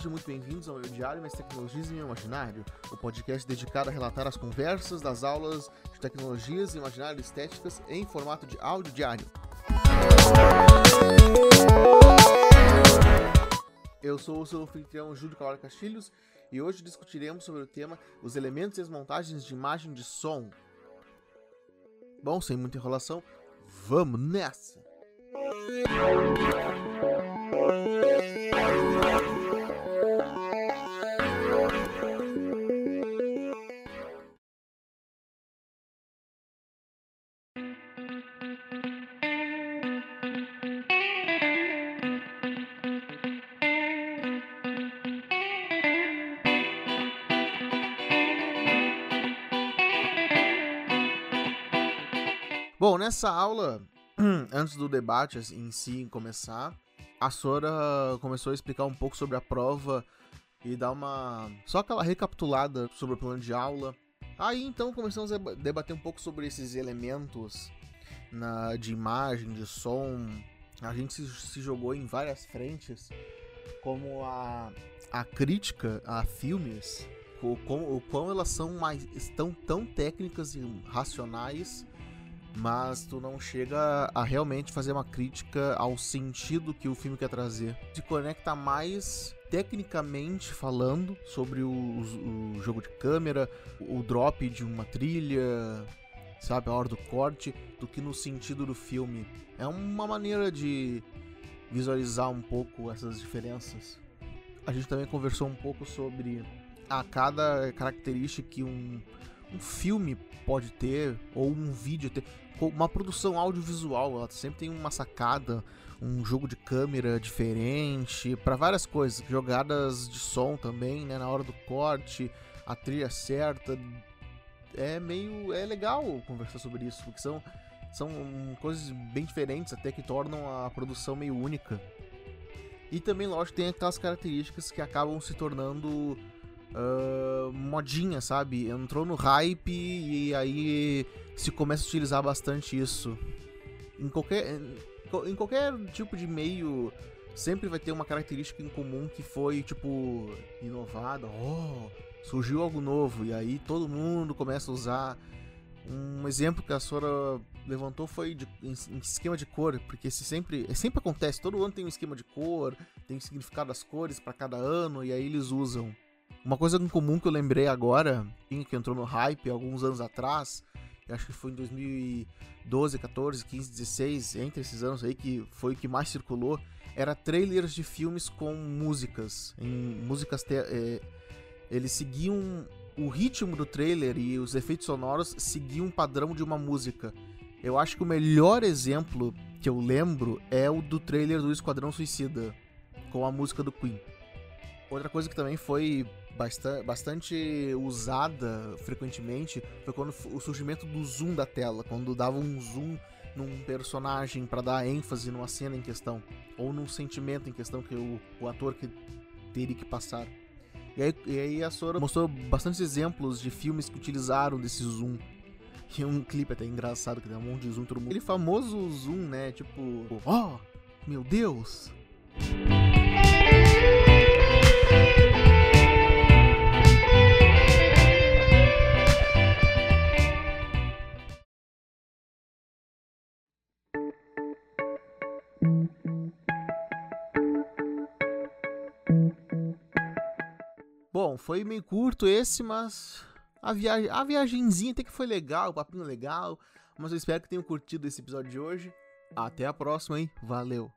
muito bem-vindos ao meu Diário Mais Tecnologias e Meu Imaginário, o podcast dedicado a relatar as conversas das aulas de tecnologias, imaginário e estéticas em formato de áudio diário. Eu sou o seu anfitrião Júlio Cavalho Castilhos e hoje discutiremos sobre o tema os elementos e as montagens de imagem de som. Bom, sem muita enrolação, vamos nessa! Bom, nessa aula, antes do debate em si começar, a Sora começou a explicar um pouco sobre a prova e dar uma. só aquela recapitulada sobre o plano de aula. Aí então começamos a debater um pouco sobre esses elementos na, de imagem, de som. A gente se, se jogou em várias frentes, como a, a crítica a filmes, o, o, o quão elas são mais. estão tão técnicas e racionais mas tu não chega a realmente fazer uma crítica ao sentido que o filme quer trazer. Se conecta mais tecnicamente falando sobre o, o, o, jogo de câmera, o drop de uma trilha, sabe, a hora do corte, do que no sentido do filme. É uma maneira de visualizar um pouco essas diferenças. A gente também conversou um pouco sobre a cada característica que um, um filme pode ter, ou um vídeo ter uma produção audiovisual, ela sempre tem uma sacada, um jogo de câmera diferente, para várias coisas, jogadas de som também, né, na hora do corte, a trilha certa. É meio é legal conversar sobre isso, porque são são coisas bem diferentes, até que tornam a produção meio única. E também, lógico, tem aquelas características que acabam se tornando uh, modinha, sabe? Entrou no hype e aí se começa a utilizar bastante isso. Em qualquer, em qualquer tipo de meio, sempre vai ter uma característica em comum que foi, tipo, inovada. Oh, surgiu algo novo. E aí todo mundo começa a usar. Um exemplo que a Sora levantou foi de, em, em, esquema de cor, porque se sempre, sempre acontece, todo ano tem um esquema de cor, tem significado das cores para cada ano, e aí eles usam. Uma coisa em comum que eu lembrei agora, que entrou no hype alguns anos atrás, acho que foi em 2012, 14, 15, 16, entre esses anos aí que foi o que mais circulou, era trailers de filmes com músicas, em músicas é, eles seguiam o ritmo do trailer e os efeitos sonoros seguiam um padrão de uma música. Eu acho que o melhor exemplo que eu lembro é o do trailer do Esquadrão Suicida, com a música do Queen. Outra coisa que também foi bastante, bastante usada frequentemente foi quando o surgimento do zoom da tela, quando dava um zoom num personagem para dar ênfase numa cena em questão ou num sentimento em questão que o, o ator que teria que passar. E aí, e aí a Sora mostrou bastantes exemplos de filmes que utilizaram desse zoom. E um clipe até engraçado que tem um monte de zoom todo mundo. Aquele famoso zoom, né? Tipo, oh, meu Deus! Foi meio curto esse, mas a viagem, a viagenzinha até que foi legal, o papinho legal, mas eu espero que tenham curtido esse episódio de hoje. Até a próxima, hein? Valeu.